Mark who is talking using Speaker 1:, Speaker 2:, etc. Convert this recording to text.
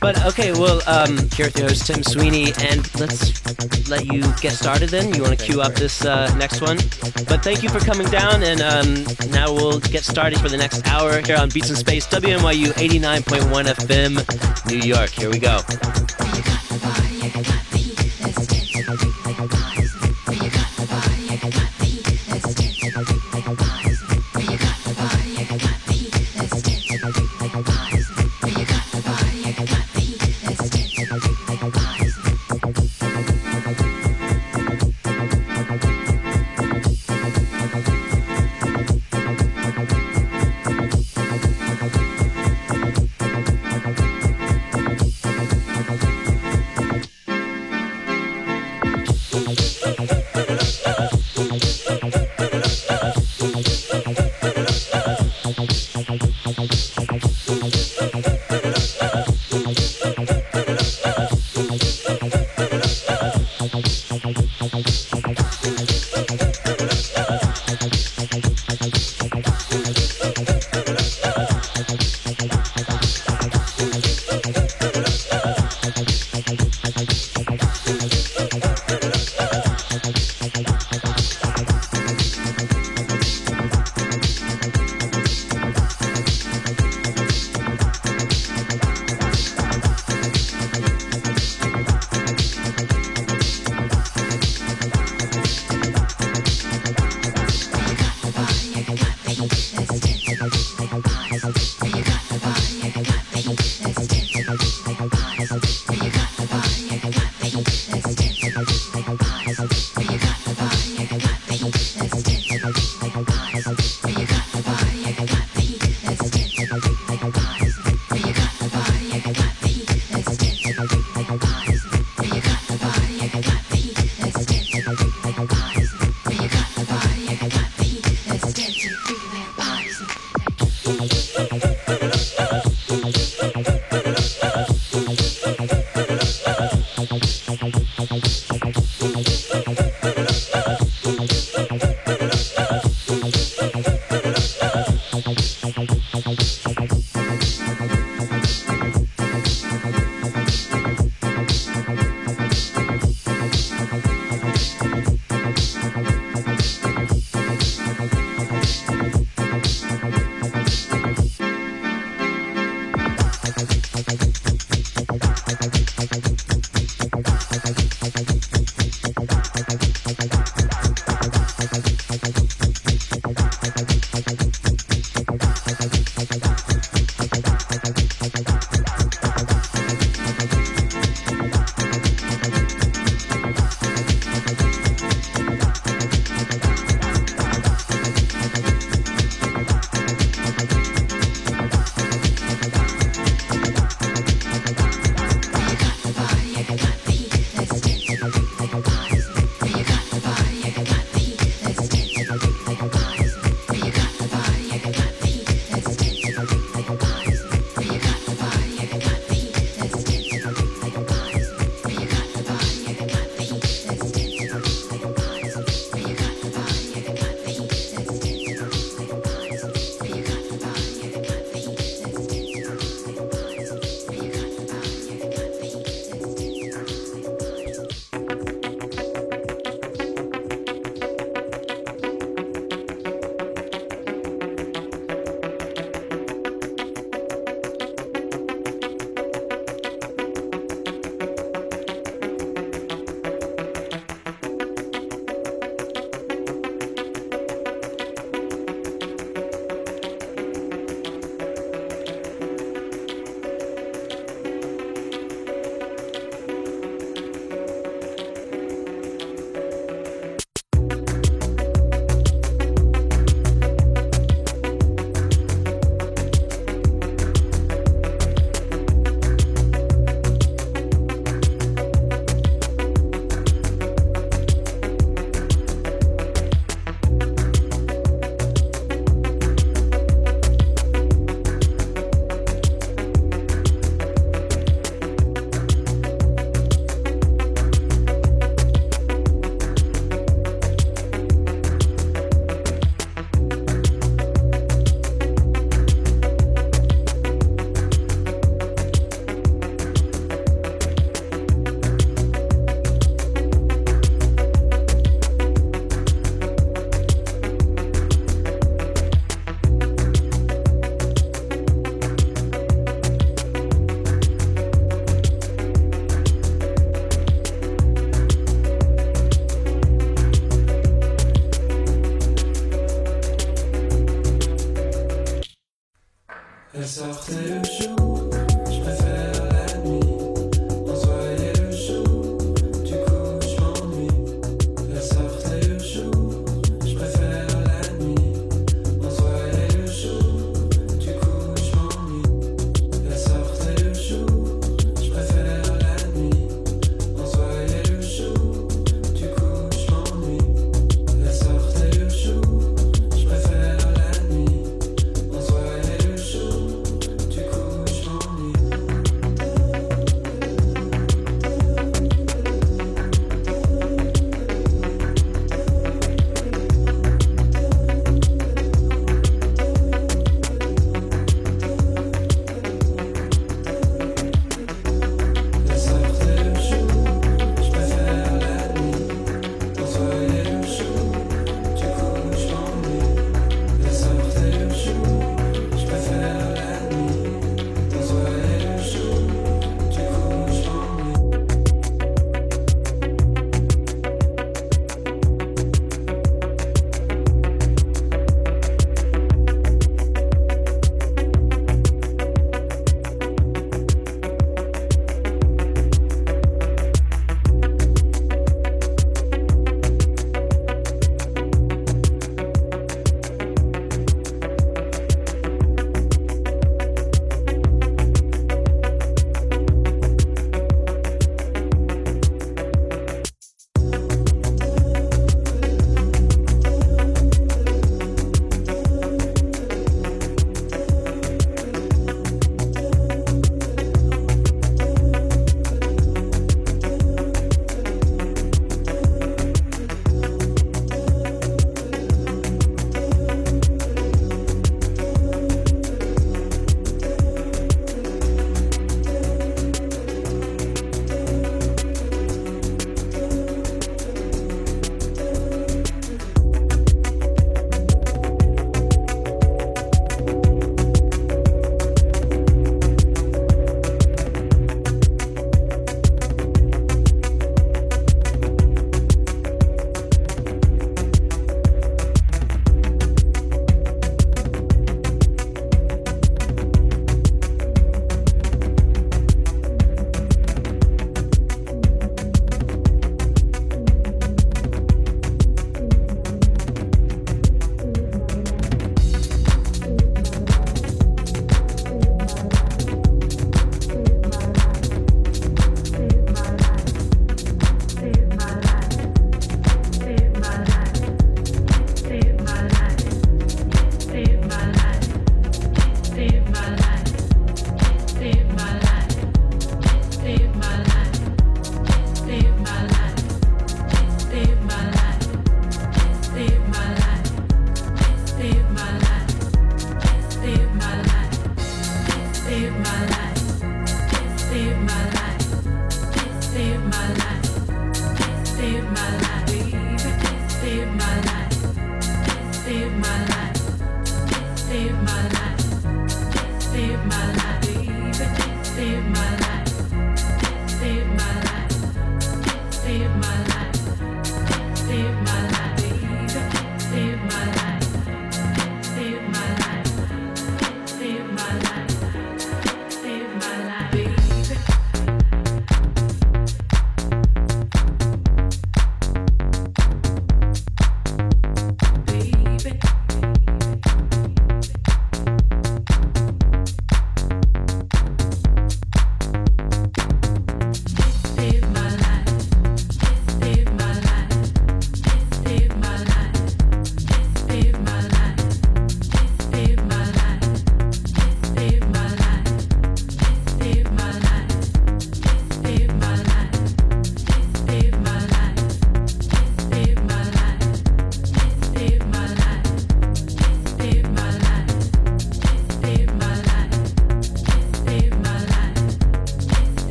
Speaker 1: But okay, well, um, here with your host Tim Sweeney, and let's let you get started. Then you want to queue up this uh, next one. But thank you for coming down, and um, now we'll get started for the next hour here on Beats In Space, WNYU 89.1 FM, New York. Here we go.